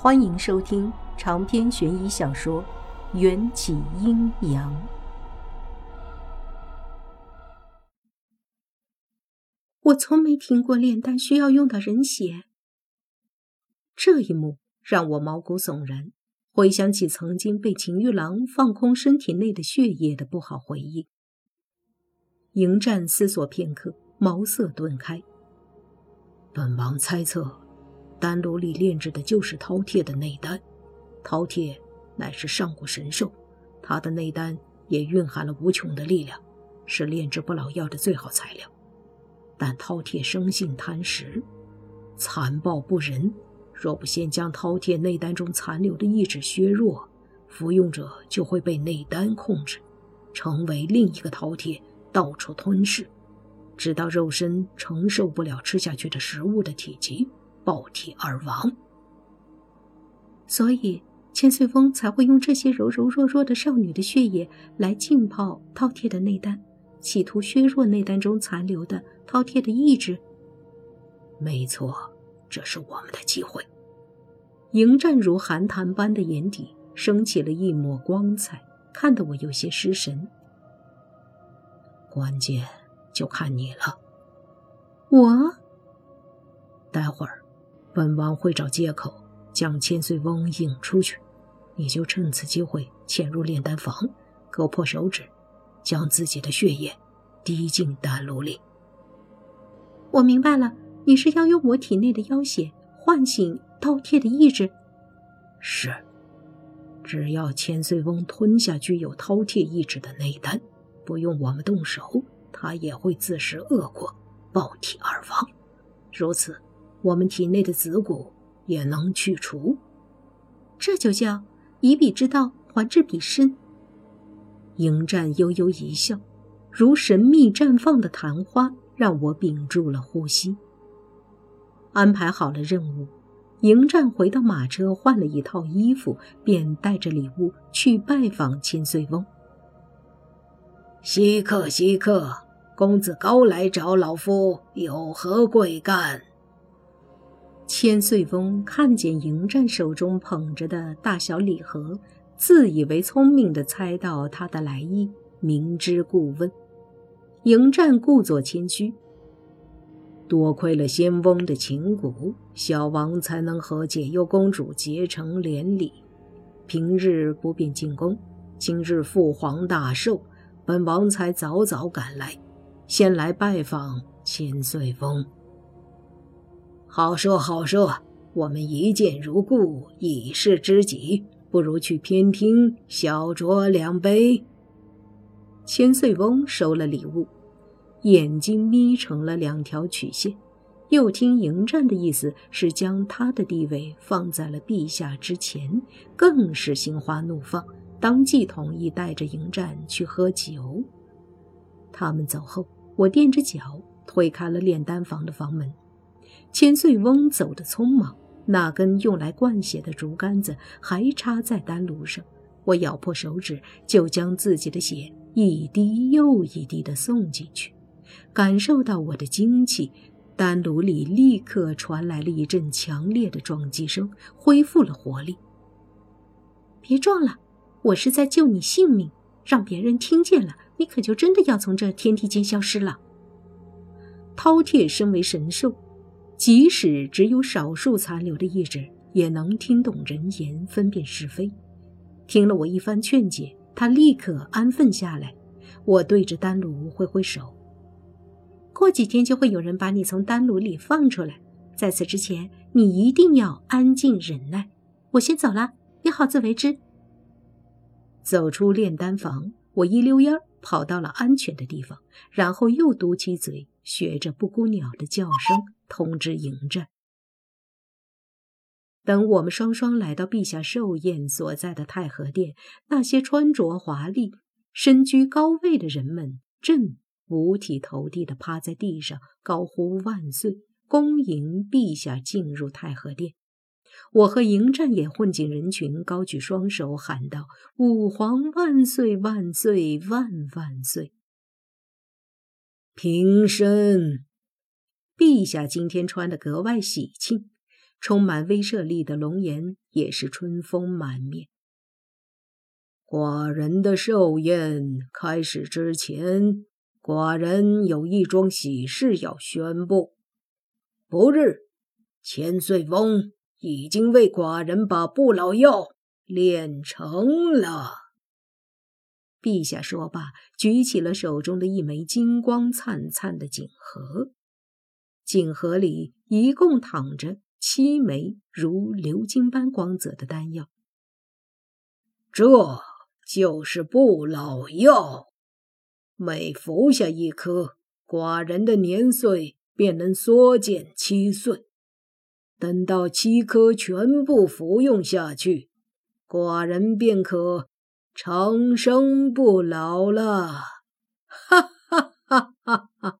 欢迎收听长篇悬疑小说《缘起阴阳》。我从没听过炼丹需要用到人血，这一幕让我毛骨悚然，回想起曾经被秦玉郎放空身体内的血液的不好回忆。迎战思索片刻，茅塞顿开。本王猜测。丹炉里炼制的就是饕餮的内丹，饕餮乃是上古神兽，它的内丹也蕴含了无穷的力量，是炼制不老药的最好材料。但饕餮生性贪食，残暴不仁，若不先将饕餮内丹中残留的意志削弱，服用者就会被内丹控制，成为另一个饕餮，到处吞噬，直到肉身承受不了吃下去的食物的体积。爆体而亡，所以千岁峰才会用这些柔柔弱弱的少女的血液来浸泡饕餮的内丹，企图削弱内丹中残留的饕餮的意志。没错，这是我们的机会。迎战如寒潭般的眼底升起了一抹光彩，看得我有些失神。关键就看你了，我待会儿。本王会找借口将千岁翁引出去，你就趁此机会潜入炼丹房，割破手指，将自己的血液滴进丹炉里。我明白了，你是要用我体内的妖血唤醒饕餮的意志。是，只要千岁翁吞下具有饕餮意志的内丹，不用我们动手，他也会自食恶果，暴体而亡。如此。我们体内的子骨也能去除，这就叫以彼之道还治彼身。迎战悠悠一笑，如神秘绽放的昙花，让我屏住了呼吸。安排好了任务，迎战回到马车，换了一套衣服，便带着礼物去拜访千岁翁。稀客，稀客，公子高来找老夫，有何贵干？千岁翁看见迎战手中捧着的大小礼盒，自以为聪明的猜到他的来意，明知故问。迎战故作谦虚：“多亏了仙翁的情蛊，小王才能和解忧公主结成连理。平日不便进宫，今日父皇大寿，本王才早早赶来，先来拜访千岁翁。”好说好说，我们一见如故，已是知己，不如去偏厅小酌两杯。千岁翁收了礼物，眼睛眯成了两条曲线，又听迎战的意思是将他的地位放在了陛下之前，更是心花怒放，当即同意带着迎战去喝酒。他们走后，我垫着脚推开了炼丹房的房门。千岁翁走得匆忙，那根用来灌血的竹竿子还插在丹炉上。我咬破手指，就将自己的血一滴又一滴地送进去。感受到我的精气，丹炉里立刻传来了一阵强烈的撞击声，恢复了活力。别撞了，我是在救你性命，让别人听见了，你可就真的要从这天地间消失了。饕餮身为神兽。即使只有少数残留的意志，也能听懂人言，分辨是非。听了我一番劝解，他立刻安分下来。我对着丹炉挥挥手：“过几天就会有人把你从丹炉里放出来，在此之前，你一定要安静忍耐。我先走了，你好自为之。”走出炼丹房，我一溜烟跑到了安全的地方，然后又嘟起嘴，学着布谷鸟的叫声。通知迎战。等我们双双来到陛下寿宴所在的太和殿，那些穿着华丽、身居高位的人们正五体投地地趴在地上，高呼万岁，恭迎陛下进入太和殿。我和迎战也混进人群，高举双手喊道：“吾皇万岁万岁万万岁！”平身。陛下今天穿得格外喜庆，充满威慑力的龙颜也是春风满面。寡人的寿宴开始之前，寡人有一桩喜事要宣布。不日，千岁翁已经为寡人把不老药炼成了。陛下说罢，举起了手中的一枚金光灿灿的锦盒。锦盒里一共躺着七枚如鎏金般光泽的丹药，这就是不老药。每服下一颗，寡人的年岁便能缩减七岁。等到七颗全部服用下去，寡人便可长生不老了。哈哈哈哈哈！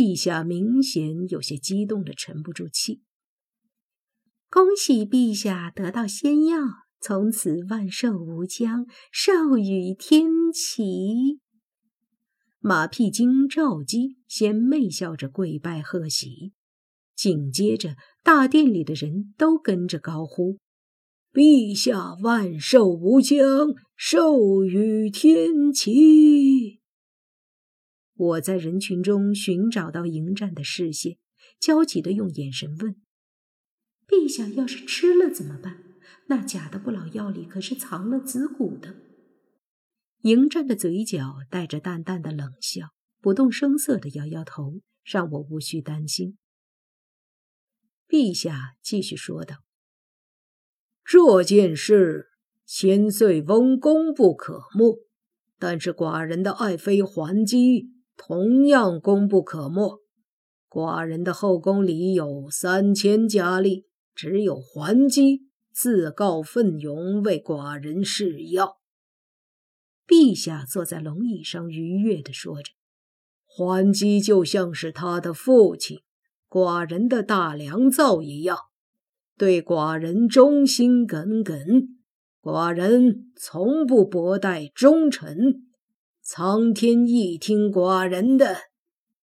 陛下明显有些激动的沉不住气。恭喜陛下得到仙药，从此万寿无疆，寿与天齐。马屁精赵姬先媚笑着跪拜贺喜，紧接着大殿里的人都跟着高呼：“陛下万寿无疆，寿与天齐。”我在人群中寻找到迎战的视线，焦急的用眼神问：“陛下要是吃了怎么办？那假的不老药里可是藏了子骨的。”迎战的嘴角带着淡淡的冷笑，不动声色的摇摇头，让我无需担心。陛下继续说道：“这件事千岁翁功不可没，但是寡人的爱妃还姬。”同样功不可没。寡人的后宫里有三千佳丽，只有桓姬自告奋勇为寡人试药。陛下坐在龙椅上，愉悦地说着：“桓姬就像是他的父亲，寡人的大良造一样，对寡人忠心耿耿。寡人从不薄待忠臣。”苍天一听寡人的，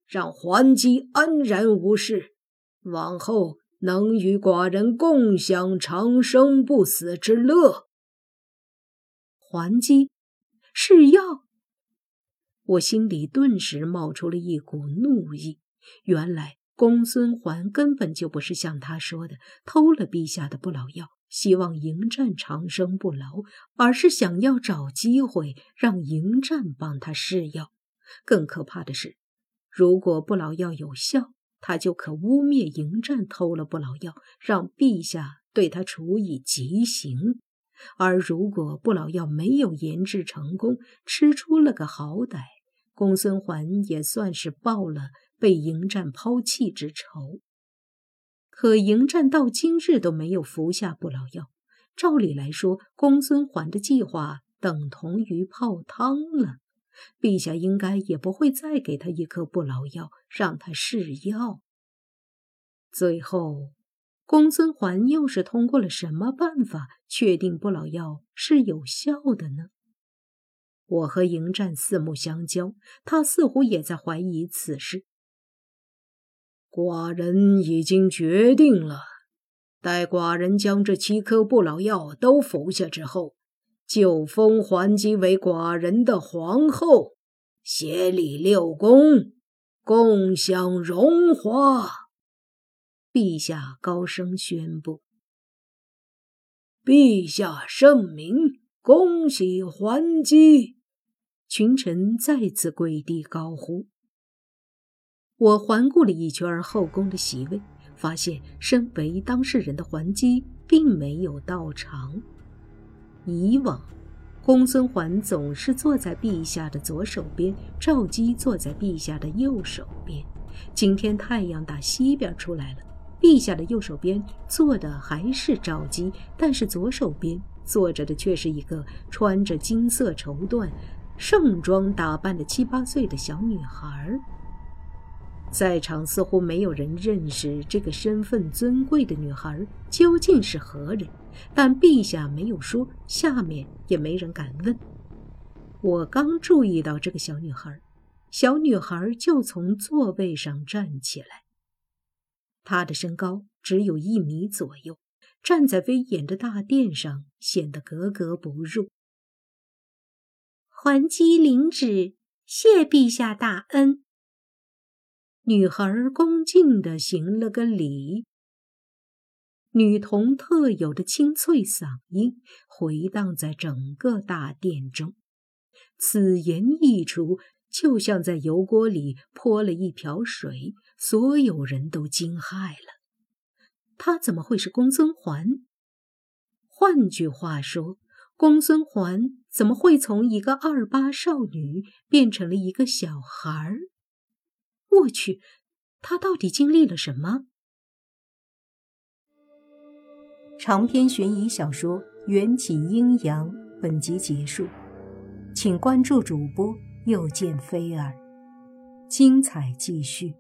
让桓姬安然无事，往后能与寡人共享长生不死之乐。桓姬是药，我心里顿时冒出了一股怒意。原来公孙桓根本就不是像他说的偷了陛下的不老药。希望迎战长生不老，而是想要找机会让迎战帮他试药。更可怕的是，如果不老药有效，他就可污蔑迎战偷了不老药，让陛下对他处以极刑；而如果不老药没有研制成功，吃出了个好歹，公孙桓也算是报了被迎战抛弃之仇。可迎战到今日都没有服下不老药，照理来说，公孙桓的计划等同于泡汤了。陛下应该也不会再给他一颗不老药，让他试药。最后，公孙桓又是通过了什么办法确定不老药是有效的呢？我和迎战四目相交，他似乎也在怀疑此事。寡人已经决定了，待寡人将这七颗不老药都服下之后，就封桓姬为寡人的皇后，协理六宫，共享荣华。陛下高声宣布：“陛下圣明，恭喜桓姬！”群臣再次跪地高呼。我环顾了一圈后宫的席位，发现身为当事人的桓姬并没有到场。以往，公孙桓总是坐在陛下的左手边，赵姬坐在陛下的右手边。今天太阳打西边出来了，陛下的右手边坐的还是赵姬，但是左手边坐着的却是一个穿着金色绸缎、盛装打扮的七八岁的小女孩。在场似乎没有人认识这个身份尊贵的女孩究竟是何人，但陛下没有说，下面也没人敢问。我刚注意到这个小女孩，小女孩就从座位上站起来。她的身高只有一米左右，站在威严的大殿上，显得格格不入。还击领旨，谢陛下大恩。女孩恭敬地行了个礼。女童特有的清脆嗓音回荡在整个大殿中，此言一出，就像在油锅里泼了一瓢水，所有人都惊骇了。她怎么会是公孙环？换句话说，公孙环怎么会从一个二八少女变成了一个小孩儿？我去，他到底经历了什么？长篇悬疑小说《缘起阴阳》本集结束，请关注主播又见菲儿，精彩继续。